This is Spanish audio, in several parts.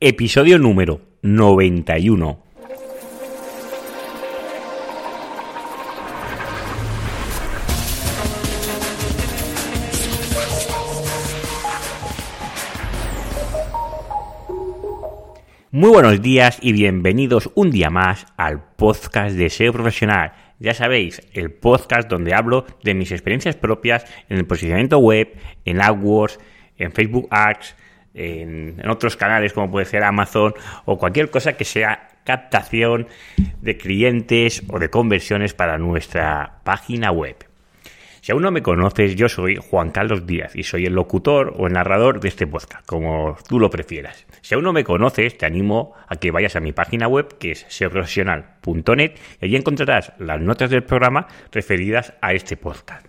Episodio número 91. Muy buenos días y bienvenidos un día más al podcast de SEO Profesional. Ya sabéis, el podcast donde hablo de mis experiencias propias en el posicionamiento web, en AdWords, en Facebook Ads, en, otros canales como puede ser Amazon o cualquier cosa que sea captación de clientes o de conversiones para nuestra página web. Si aún no me conoces, yo soy Juan Carlos Díaz y soy el locutor o el narrador de este podcast, como tú lo prefieras. Si aún no me conoces, te animo a que vayas a mi página web, que es seoprofesional.net, y allí encontrarás las notas del programa referidas a este podcast.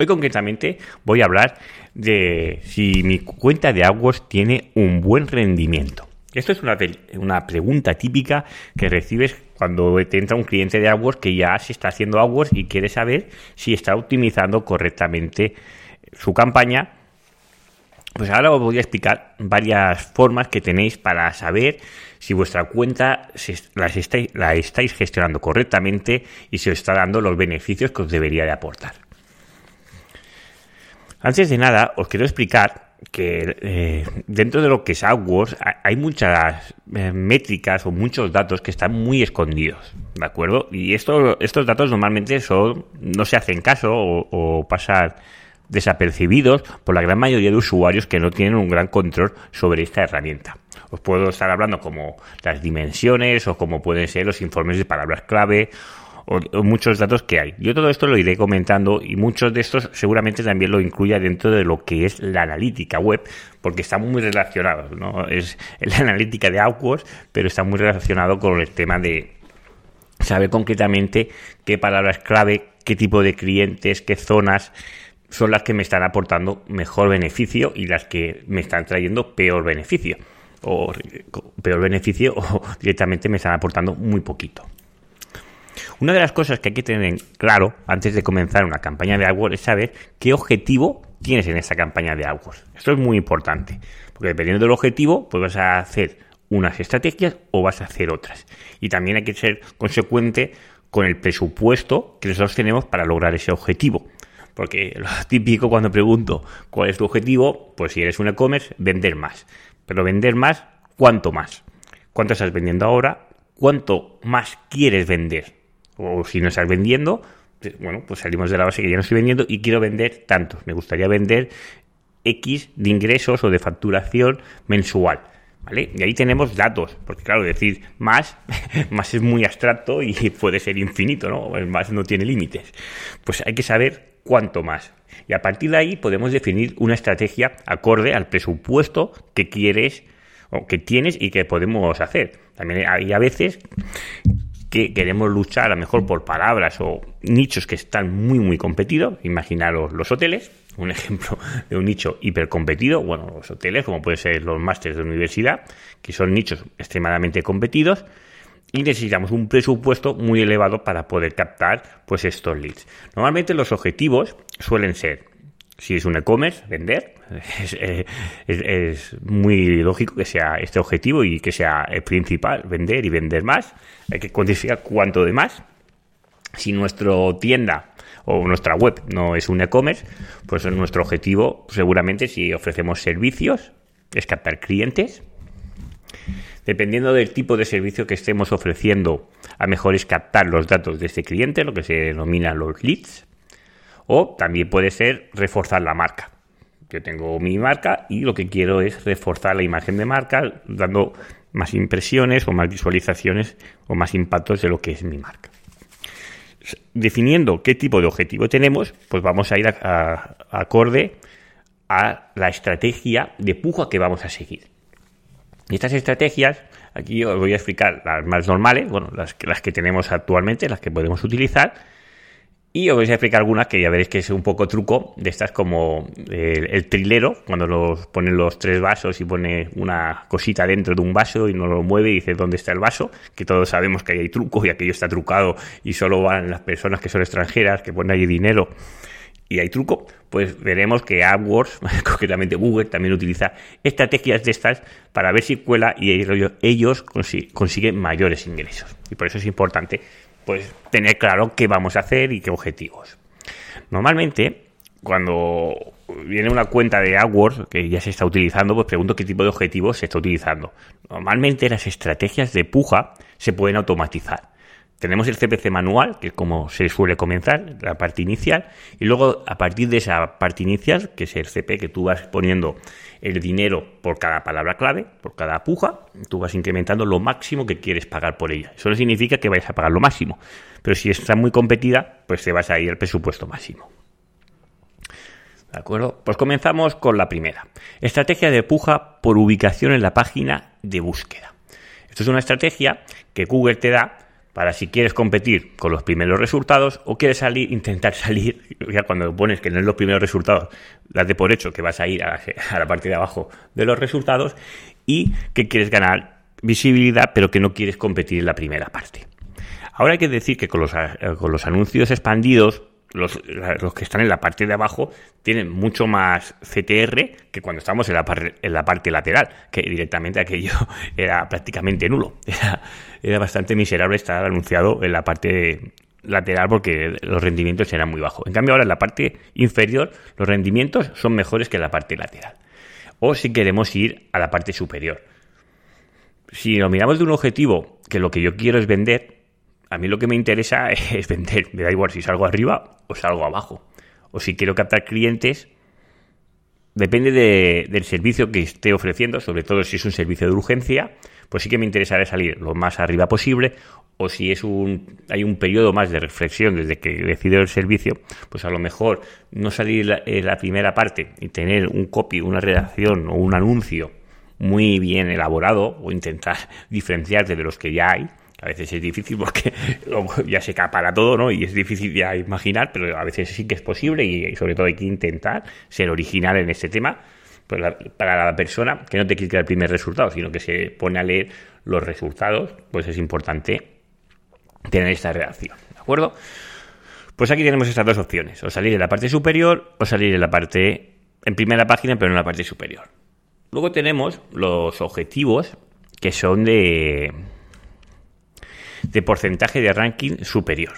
Hoy concretamente voy a hablar de si mi cuenta de AdWords tiene un buen rendimiento. Esto es una, una, pregunta típica que recibes cuando te entra un cliente de AdWords que ya se está haciendo AdWords y quiere saber si está optimizando correctamente su campaña. Pues ahora os voy a explicar varias formas que tenéis para saber si vuestra cuenta estáis, la estáis gestionando correctamente y si os está dando los beneficios que os debería de aportar. Antes de nada, os quiero explicar que eh, dentro de lo que es AdWords hay muchas eh, métricas o muchos datos que están muy escondidos, ¿de acuerdo? Y esto, estos datos normalmente son, no se hacen caso o, o pasan desapercibidos por la gran mayoría de usuarios que no tienen un gran control sobre esta herramienta. Os puedo estar hablando como las dimensiones o como pueden ser los informes de palabras clave o, muchos datos que hay. Yo todo esto lo iré comentando y muchos de estos seguramente también lo incluya dentro de lo que es la analítica web, porque está muy relacionado, ¿no? Es la analítica de AdWords, pero está muy relacionado con el tema de saber concretamente qué palabras clave, qué tipo de clientes, qué zonas son las que me están aportando mejor beneficio y las que me están trayendo peor beneficio. O peor beneficio o directamente me están aportando muy poquito. Una de las cosas que hay que tener claro antes de comenzar una campaña de AdWords es saber qué objetivo tienes en esa campaña de AdWords. Esto es muy importante, porque dependiendo del objetivo, pues vas a hacer unas estrategias o vas a hacer otras. Y también hay que ser consecuente con el presupuesto que nosotros tenemos para lograr ese objetivo. Porque lo típico cuando pregunto cuál es tu objetivo, pues si eres un e-commerce, vender más. Pero vender más, ¿cuánto más? ¿Cuánto estás vendiendo ahora? ¿Cuánto más quieres vender? O si no estás vendiendo, pues, bueno, pues salimos de la base que ya no estoy vendiendo y quiero vender tantos. Me gustaría vender X de ingresos o de facturación mensual. ¿Vale? Y ahí tenemos datos, porque claro, decir más, más es muy abstracto y puede ser infinito, ¿no? Más no tiene límites. Pues hay que saber cuánto más. Y a partir de ahí podemos definir una estrategia acorde al presupuesto que quieres o que tienes y que podemos hacer. También hay a veces que queremos luchar a lo mejor por palabras o nichos que están muy muy competidos, imaginaros los hoteles, un ejemplo de un nicho hipercompetido, bueno, los hoteles como pueden ser los másteres de universidad, que son nichos extremadamente competidos y necesitamos un presupuesto muy elevado para poder captar pues estos leads. Normalmente los objetivos suelen ser si es un e-commerce, vender. Eh, es, muy lógico que sea este objetivo y que sea el principal, vender y vender más. Hay que cuantificar cuánto de más. Si nuestra tienda o nuestra web no es un e-commerce, pues nuestro objetivo seguramente si ofrecemos servicios es captar clientes. Dependiendo del tipo de servicio que estemos ofreciendo, a mejor es captar los datos de ese cliente, lo que se denomina los leads. O también puede ser reforzar la marca. Yo tengo mi marca y lo que quiero es reforzar la imagen de marca dando más impresiones o más visualizaciones o más impactos de lo que es mi marca. Definiendo qué tipo de objetivo tenemos, pues vamos a ir acorde a la estrategia de puja que vamos a seguir. Estas estrategias, aquí os voy a explicar las más normales, bueno, las las que tenemos actualmente, las que podemos utilizar, y os voy a explicar algunas que ya veréis que es un poco truco de estas como el, trilero, cuando los ponen los tres vasos y pone una cosita dentro de un vaso y no lo mueve y dice dónde está el vaso, que todos sabemos que ahí hay truco y aquello está trucado y solo van las personas que son extranjeras, que ponen ahí dinero y hay truco, pues veremos que AdWords, concretamente Google, también utiliza estrategias de estas para ver si cuela y ellos, consiguen mayores ingresos. Y por eso es importante pues tener claro qué vamos a hacer y qué objetivos. Normalmente, cuando viene una cuenta de AdWords que ya se está utilizando, pues pregunto qué tipo de objetivos se está utilizando. Normalmente las estrategias de puja se pueden automatizar. Tenemos el CPC manual, que es como se suele comenzar, la parte inicial, y luego a partir de esa parte inicial, que es el CP, que tú vas poniendo el dinero por cada palabra clave, por cada puja, tú vas incrementando lo máximo que quieres pagar por ella. Eso no significa que vayas a pagar lo máximo, pero si está muy competida, pues te vas a ir al presupuesto máximo. ¿De acuerdo? Pues comenzamos con la primera. Estrategia de puja por ubicación en la página de búsqueda. Esto es una estrategia que Google te da para si quieres competir con los primeros resultados o quieres salir, intentar salir, ya cuando pones que no es los primeros resultados, de por hecho que vas a ir a la, parte de abajo de los resultados y que quieres ganar visibilidad pero que no quieres competir en la primera parte. Ahora hay que decir que con los, con los anuncios expandidos los, los, que están en la parte de abajo tienen mucho más CTR que cuando estamos en la, en la parte lateral, que directamente aquello era prácticamente nulo. Era, bastante miserable estar anunciado en la parte lateral porque los rendimientos eran muy bajos. En cambio ahora en la parte inferior los rendimientos son mejores que en la parte lateral. O si queremos ir a la parte superior. Si lo miramos de un objetivo que lo que yo quiero es vender, a mí lo que me interesa es vender. Me da igual si salgo arriba o salgo abajo. O si quiero captar clientes, depende del servicio que esté ofreciendo, sobre todo si es un servicio de urgencia, pues sí que me interesará salir lo más arriba posible. O si es un, hay un periodo más de reflexión desde que decido el servicio, pues a lo mejor no salir la primera parte y tener un copy, una redacción o un anuncio muy bien elaborado o intentar diferenciarte de los que ya hay, a veces es difícil porque ya se para todo, ¿no? Y es difícil ya imaginar, pero a veces sí que es posible y sobre todo hay que intentar ser original en este tema pues para la persona que no te quiere el primer resultado, sino que se pone a leer los resultados, pues es importante tener esta reacción, ¿de acuerdo? Pues aquí tenemos estas dos opciones, o salir en la parte superior o salir en la parte, en primera página, pero en la parte superior. Luego tenemos los objetivos que son de, de porcentaje de ranking superior.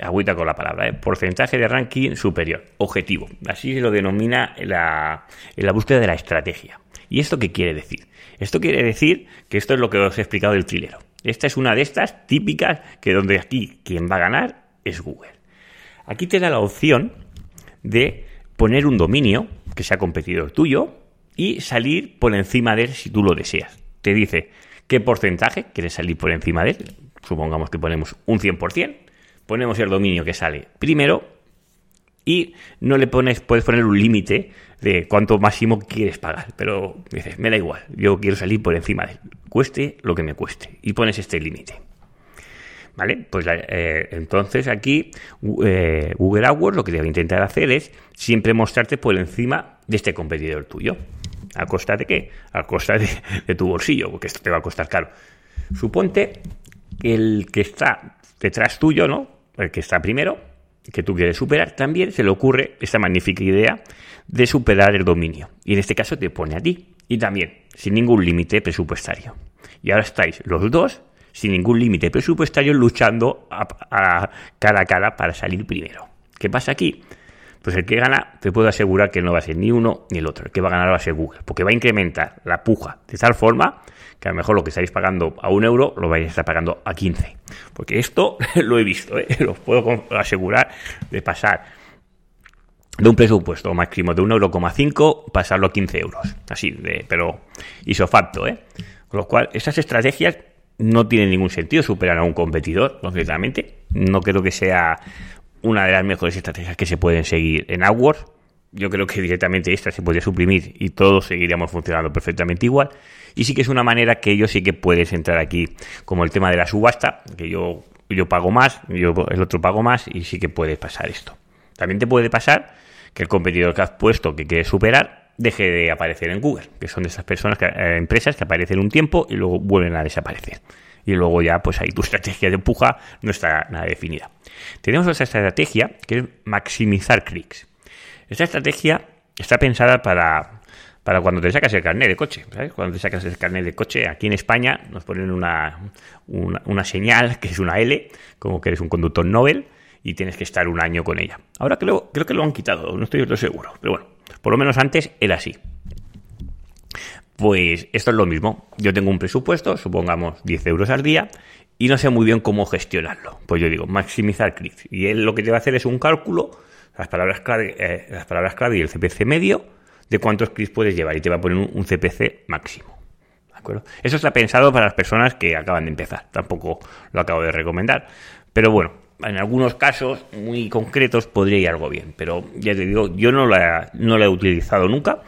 Agüita con la palabra, ¿eh? porcentaje de ranking superior, objetivo. Así se lo denomina en la, la búsqueda de la estrategia. ¿Y esto qué quiere decir? Esto quiere decir que esto es lo que os he explicado del trilero. Esta es una de estas típicas que donde aquí quien va a ganar es Google. Aquí te da la opción de poner un dominio que sea competidor tuyo y salir por encima de él si tú lo deseas. Te dice, qué porcentaje quiere salir por encima de él. Supongamos que ponemos un 100%, ponemos el dominio que sale primero y no le pones, puedes poner un límite de cuánto máximo quieres pagar, pero dices, me da igual, yo quiero salir por encima de él, cueste lo que me cueste, y pones este límite. ¿Vale? Pues eh, entonces aquí eh, Google AdWords lo que debe intentar hacer es siempre mostrarte por encima de este competidor tuyo. ¿A costa de qué? A costa de, tu bolsillo, porque esto te va a costar caro. Suponte que el que está detrás tuyo, ¿no? El que está primero, que tú quieres superar, también se le ocurre esta magnífica idea de superar el dominio. Y en este caso te pone a ti. Y también, sin ningún límite presupuestario. Y ahora estáis los dos, sin ningún límite presupuestario, luchando a cara a cara para salir primero. ¿Qué pasa aquí? Pues el que gana, te puedo asegurar que no va a ser ni uno ni el otro. El que va a ganar va a ser Google, porque va a incrementar la puja de tal forma que a lo mejor lo que estáis pagando a un euro lo vais a estar pagando a 15. Porque esto lo he visto, ¿eh? lo puedo asegurar de pasar de un presupuesto máximo de 1,5 pasarlo a 15 euros. Así, de, pero isofacto, ¿eh? Con lo cual, esas estrategias no tienen ningún sentido, superar a un competidor, concretamente. No creo que sea una de las mejores estrategias que se pueden seguir en AdWords. Yo creo que directamente esta se podría suprimir y todos seguiríamos funcionando perfectamente igual. Y sí que es una manera que ellos sí que puedes entrar aquí, como el tema de la subasta, que yo, yo pago más, yo el otro pago más, y sí que puede pasar esto. También te puede pasar que el competidor que has puesto que quieres superar deje de aparecer en Google, que son de esas personas, que, eh, empresas que aparecen un tiempo y luego vuelven a desaparecer. Y luego ya pues ahí tu estrategia de puja no está nada definida. Tenemos otra estrategia que es maximizar clics. Esta estrategia está pensada para, para cuando te sacas el carnet de coche. Cuando te sacas el carnet de coche, aquí en España nos ponen una, una, señal que es una L, como que eres un conductor Nobel y tienes que estar un año con ella. Ahora creo, creo que lo han quitado, no estoy seguro, pero bueno, por lo menos antes era así. Pues esto es lo mismo. Yo tengo un presupuesto, supongamos 10 euros al día, y no sé muy bien cómo gestionarlo. Pues yo digo, maximizar clics. Y él lo que te va a hacer es un cálculo, las palabras clave, eh, las palabras clave y el CPC medio, de cuántos clics puedes llevar y te va a poner un, CPC máximo. ¿De acuerdo? Eso está pensado para las personas que acaban de empezar. Tampoco lo acabo de recomendar. Pero bueno, en algunos casos muy concretos podría ir algo bien. Pero ya te digo, yo no no la he utilizado nunca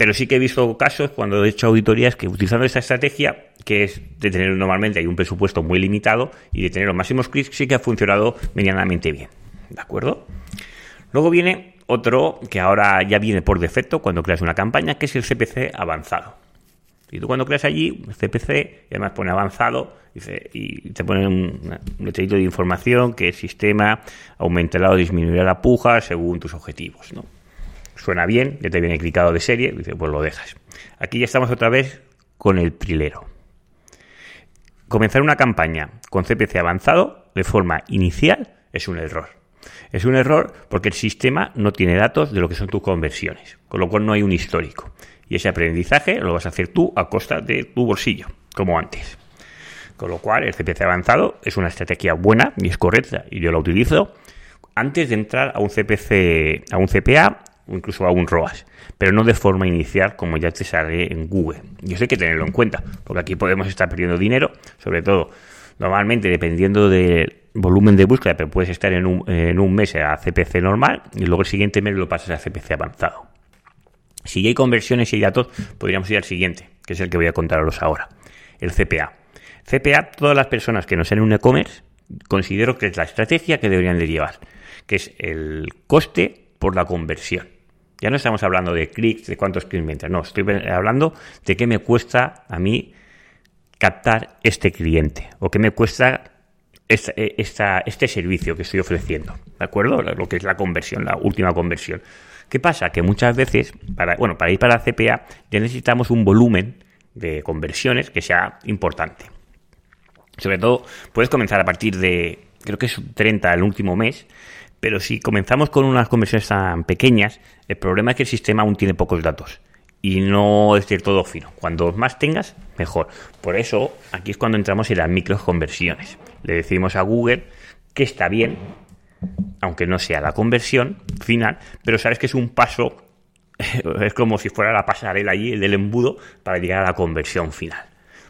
pero sí que he visto casos cuando he hecho auditorías que utilizando esta estrategia, que es de tener normalmente hay un presupuesto muy limitado y de tener los máximos clics, sí que ha funcionado medianamente bien. ¿De acuerdo? Luego viene otro que ahora ya viene por defecto cuando creas una campaña, que es el CPC avanzado. Y tú cuando creas allí, CPC, y además pone avanzado, y te pone un, un de información que el sistema aumentará o disminuirá la puja según tus objetivos, ¿no? Suena bien, ya te viene clicado de serie, dice, pues lo dejas. Aquí ya estamos otra vez con el prilero. Comenzar una campaña con CPC avanzado de forma inicial es un error. Es un error porque el sistema no tiene datos de lo que son tus conversiones, con lo cual no hay un histórico. Y ese aprendizaje lo vas a hacer tú a costa de tu bolsillo, como antes. Con lo cual, el CPC avanzado es una estrategia buena y es correcta, y yo la utilizo antes de entrar a un CPC, a un CPA o incluso a un ROAS, pero no de forma inicial como ya te sale en Google. Y eso hay que tenerlo en cuenta, porque aquí podemos estar perdiendo dinero, sobre todo normalmente dependiendo del volumen de búsqueda, pero puedes estar en un, en un mes a CPC normal y luego el siguiente mes lo pasas a CPC avanzado. Si hay conversiones y datos, podríamos ir al siguiente, que es el que voy a contaros ahora, el CPA. CPA, todas las personas que no sean un e-commerce, considero que es la estrategia que deberían de llevar, que es el coste por la conversión. Ya no estamos hablando de clics, de cuántos clics me entran, no, estoy hablando de qué me cuesta a mí captar este cliente o qué me cuesta eh, este servicio que estoy ofreciendo, ¿de acuerdo? Lo que es la conversión, la última conversión. ¿Qué pasa? Que muchas veces, para, bueno, para ir para la CPA ya necesitamos un volumen de conversiones que sea importante. Sobre todo, puedes comenzar a partir de, creo que es 30 el último mes, pero si comenzamos con unas conversiones tan pequeñas, el problema es que el sistema aún tiene pocos datos y no es del todo fino. Cuando más tengas, mejor. Por eso, aquí es cuando entramos en las microconversiones. Le decimos a Google que está bien, aunque no sea la conversión final, pero sabes que es un paso, es como si fuera la pasarela allí, el del embudo, para llegar a la conversión final.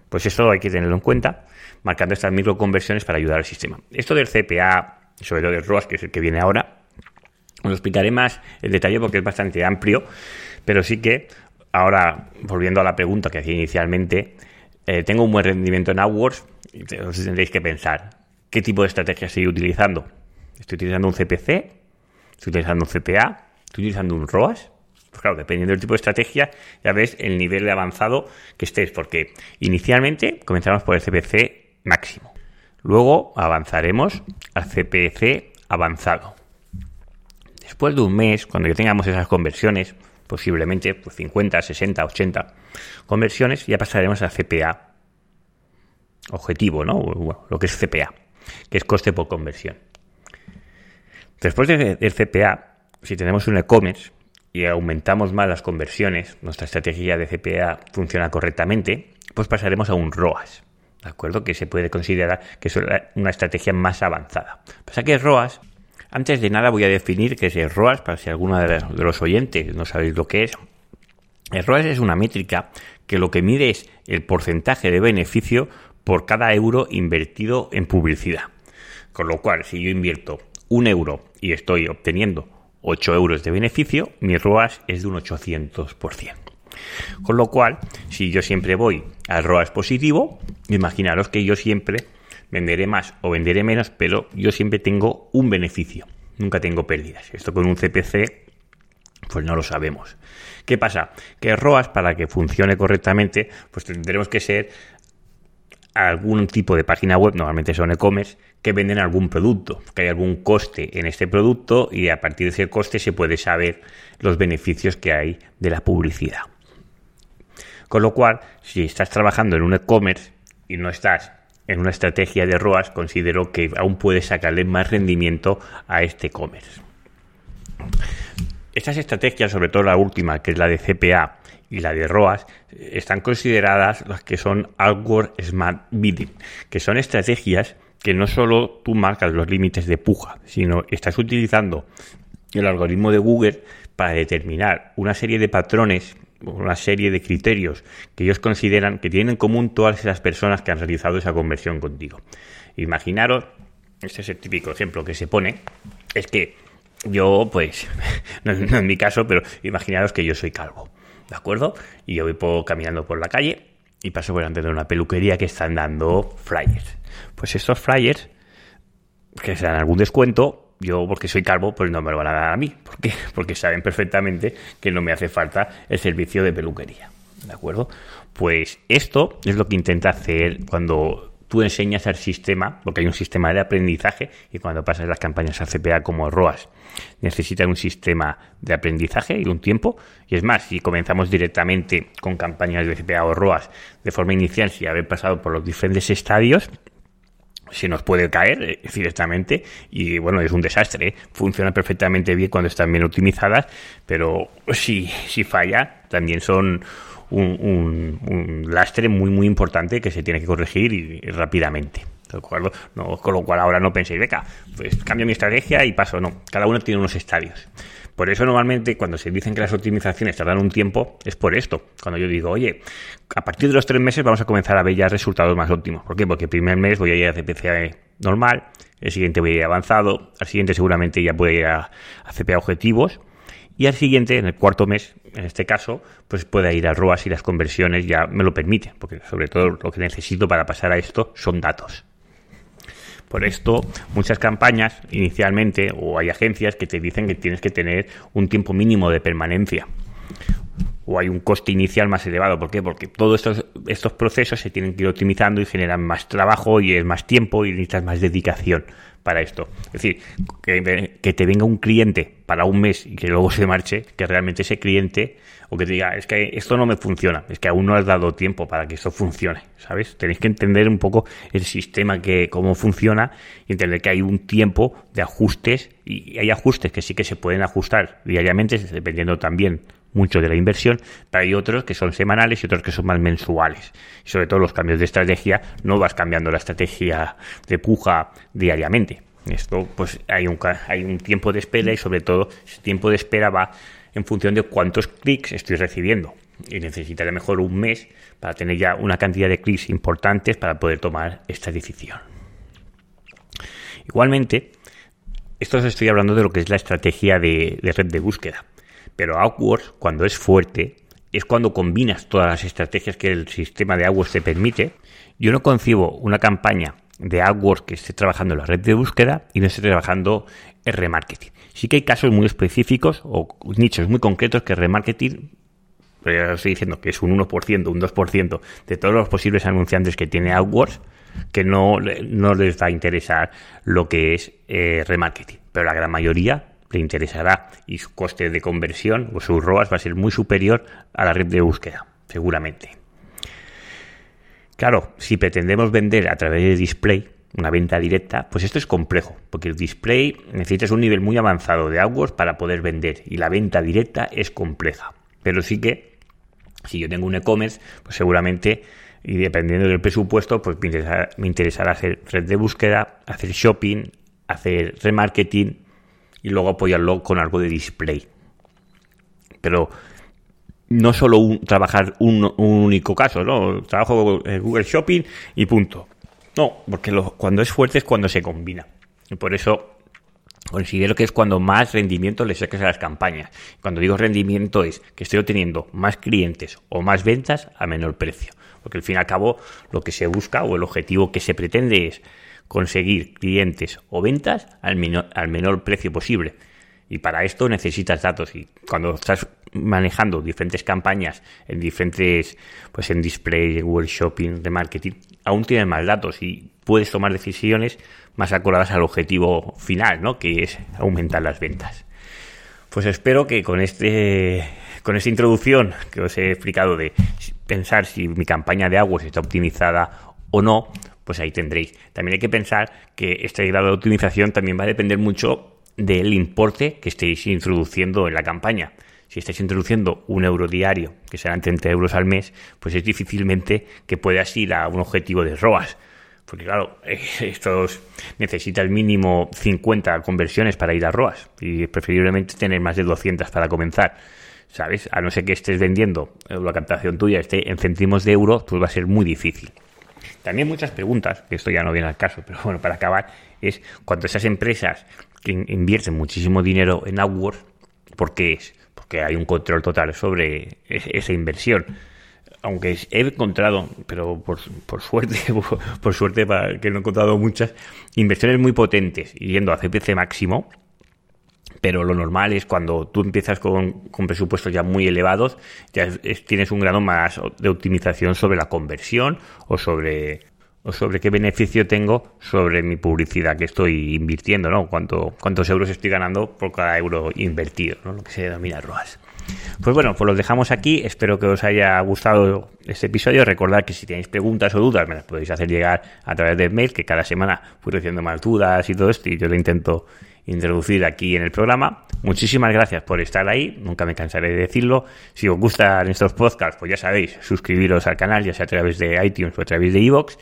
Pues eso hay que tenerlo en cuenta, marcando estas microconversiones para ayudar al sistema. Esto del CPA sobre todo el ROAS, que es el que viene ahora. Os explicaré más en detalle porque es bastante amplio, pero sí que ahora, volviendo a la pregunta que hacía inicialmente, eh, tengo un buen rendimiento en AdWords, os tendréis que pensar, ¿qué tipo de estrategia estoy utilizando? ¿Estoy utilizando un CPC? ¿Estoy utilizando un CPA? ¿Estoy utilizando un ROAS? Pues claro, dependiendo del tipo de estrategia, ya ves el nivel de avanzado que estés, porque inicialmente comenzamos por el CPC máximo. Luego avanzaremos al CPC avanzado. Después de un mes, cuando ya tengamos esas conversiones, posiblemente pues 50, 60, 80 conversiones, ya pasaremos al CPA objetivo, ¿no? Lo que es CPA, que es coste por conversión. Después del CPA, si tenemos un e-commerce y aumentamos más las conversiones, nuestra estrategia de CPA funciona correctamente, pues pasaremos a un ROAS. ¿De acuerdo? Que se puede considerar que es una estrategia más avanzada. Pasa que ROAS, antes de nada voy a definir qué es ROAS, para si alguno de los oyentes no sabéis lo que es. ROAS es una métrica que lo que mide es el porcentaje de beneficio por cada euro invertido en publicidad. Con lo cual, si yo invierto un euro y estoy obteniendo 8 euros de beneficio, mi ROAS es de un 800%. Con lo cual, si yo siempre voy al ROAS positivo, imaginaros que yo siempre venderé más o venderé menos, pero yo siempre tengo un beneficio, nunca tengo pérdidas. Esto con un CPC, pues no lo sabemos. ¿Qué pasa? Que ROAS, para que funcione correctamente, pues tendremos que ser algún tipo de página web, normalmente son e-commerce, que venden algún producto, que hay algún coste en este producto y a partir de ese coste se puede saber los beneficios que hay de la publicidad. Con lo cual, si estás trabajando en un e-commerce y no estás en una estrategia de ROAS, considero que aún puedes sacarle más rendimiento a este e-commerce. Estas estrategias, sobre todo la última, que es la de CPA y la de ROAS, están consideradas las que son Outward Smart Bidding, que son estrategias que no solo tú marcas los límites de puja, sino estás utilizando el algoritmo de Google para determinar una serie de patrones, una serie de criterios que ellos consideran que tienen en común todas esas personas que han realizado esa conversión contigo. Imaginaros, este es el típico ejemplo que se pone, es que yo, pues, no, en mi caso, pero imaginaros que yo soy calvo, ¿de acuerdo? Y yo voy caminando por la calle y paso por delante de una peluquería que están dando flyers. Pues estos flyers, que se dan algún descuento, yo porque soy calvo, pues no me lo van a dar a mí. ¿Por? Porque saben perfectamente que no me hace falta el servicio de peluquería. ¿De acuerdo? Pues esto es lo que intenta hacer cuando tú enseñas al sistema, porque hay un sistema de aprendizaje y cuando pasas las campañas a CPA como ROAS, necesitan un sistema de aprendizaje y un tiempo. Y es más, si comenzamos directamente con campañas de CPA o ROAS de forma inicial, sin haber pasado por los diferentes estadios, se nos puede caer eh, directamente y bueno, es un desastre. ¿eh? Funciona perfectamente bien cuando están bien optimizadas, pero si, si falla, también son un, lastre muy, muy importante que se tiene que corregir y, rápidamente. ¿De acuerdo? No, con lo cual ahora no penséis, venga, pues cambio mi estrategia y paso. No, cada uno tiene unos estadios. Por eso normalmente cuando se dicen que las optimizaciones tardan un tiempo, es por esto. Cuando yo digo, oye, a partir de los tres meses vamos a comenzar a ver ya resultados más óptimos. ¿Por qué? Porque el primer mes voy a ir a CPC normal, el siguiente voy a ir avanzado, al siguiente seguramente ya voy a ir a, CPA objetivos y al siguiente, en el cuarto mes, en este caso, pues pueda ir a ROAS y las conversiones ya me lo permiten, porque sobre todo lo que necesito para pasar a esto son datos. Por esto, muchas campañas inicialmente, o hay agencias que te dicen que tienes que tener un tiempo mínimo de permanencia. O hay un coste inicial más elevado. ¿Por qué? Porque todos estos, estos procesos se tienen que ir optimizando y generan más trabajo y es más tiempo y necesitas más dedicación para esto. Es decir, que, que, te venga un cliente para un mes y que luego se marche, que realmente ese cliente o que te diga, es que esto no me funciona, es que aún no has dado tiempo para que esto funcione, ¿sabes? Tenéis que entender un poco el sistema, que cómo funciona y entender que hay un tiempo de ajustes y hay ajustes que sí que se pueden ajustar diariamente, dependiendo también mucho de la inversión, pero hay otros que son semanales y otros que son más mensuales. Sobre todo los cambios de estrategia, no vas cambiando la estrategia de puja diariamente. Esto, pues hay un, hay un tiempo de espera y sobre todo ese tiempo de espera va en función de cuántos clics estoy recibiendo. Y necesitaré mejor un mes para tener ya una cantidad de clics importantes para poder tomar esta decisión. Igualmente, esto os estoy hablando de lo que es la estrategia de red de búsqueda. Pero AdWords, cuando es fuerte, es cuando combinas todas las estrategias que el sistema de AdWords te permite. Yo no concibo una campaña de AdWords que esté trabajando en la red de búsqueda y no esté trabajando en remarketing. Sí que hay casos muy específicos o nichos muy concretos que remarketing, pero ya estoy diciendo que es un 1%, un 2% de todos los posibles anunciantes que tiene AdWords, que no, no les va a interesar lo que es eh, remarketing. Pero la gran mayoría le interesará y su coste de conversión o su ROAS va a ser muy superior a la red de búsqueda, seguramente. Claro, si pretendemos vender a través de display, una venta directa, pues esto es complejo, porque el display necesitas un nivel muy avanzado de AdWords para poder vender y la venta directa es compleja. Pero sí que, si yo tengo un e-commerce, pues seguramente, y dependiendo del presupuesto, pues me interesará, me interesará hacer red de búsqueda, hacer shopping, hacer remarketing y luego apoyarlo con algo de display. Pero no solo un, trabajar un, único caso, ¿no? Trabajo en Google Shopping y punto. No, porque cuando es fuerte es cuando se combina. Y por eso considero que es cuando más rendimiento le sacas a las campañas. Cuando digo rendimiento es que estoy obteniendo más clientes o más ventas a menor precio. Porque al fin y al cabo lo que se busca o el objetivo que se pretende es conseguir clientes o ventas al menor, al menor precio posible. Y para esto necesitas datos. Y cuando estás manejando diferentes campañas en diferentes, pues en display, workshopping, de marketing, aún tienes más datos y puedes tomar decisiones más acordadas al objetivo final, ¿no? Que es aumentar las ventas. Pues espero que con este con esta introducción que os he explicado de pensar si mi campaña de aguas está optimizada o no, pues ahí tendréis. También hay que pensar que este grado de optimización también va a depender mucho del importe que estéis introduciendo en la campaña. Si estáis introduciendo un euro diario, que serán 30 euros al mes, pues es difícilmente que puedas ir a un objetivo de ROAS. Porque claro, esto necesita el mínimo 50 conversiones para ir a ROAS y preferiblemente tener más de 200 para comenzar. ¿Sabes? A no ser que estés vendiendo la captación tuya esté en céntimos de euro, pues va a ser muy difícil. También muchas preguntas, que esto ya no viene al caso, pero bueno, para acabar, es cuando esas empresas que invierten muchísimo dinero en AdWords, ¿por qué es? Porque hay un control total sobre esa inversión. Aunque he encontrado, pero por, por suerte, por, suerte que no he encontrado muchas, inversiones muy potentes yendo a CPC máximo, pero lo normal es cuando tú empiezas con, presupuestos ya muy elevados, ya tienes un grado más de optimización sobre la conversión o sobre o sobre qué beneficio tengo sobre mi publicidad que estoy invirtiendo, ¿no? Cuánto, cuántos euros estoy ganando por cada euro invertido, ¿no? Lo que se denomina ROAS. Pues bueno, pues los dejamos aquí. Espero que os haya gustado este episodio. Recordad que si tenéis preguntas o dudas, me las podéis hacer llegar a través de mail, que cada semana fui recibiendo más dudas y todo esto, y yo lo intento introducir aquí en el programa. Muchísimas gracias por estar ahí, nunca me cansaré de decirlo. Si os gustan estos podcasts, pues ya sabéis, suscribiros al canal, ya sea a través de iTunes o a través de iVoox.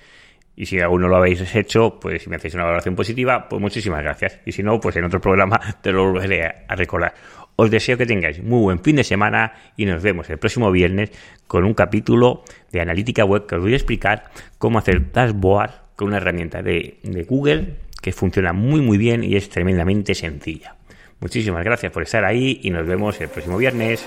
Y si aún no lo habéis hecho, pues si me hacéis una valoración positiva, pues muchísimas gracias. Y si no, pues en otro programa te lo volveré a recordar. Os deseo que tengáis muy buen fin de semana y nos vemos el próximo viernes con un capítulo de analítica web que os voy a explicar cómo hacer dashboard con una herramienta de, de Google que funciona muy muy bien y es tremendamente sencilla. Muchísimas gracias por estar ahí y nos vemos el próximo viernes.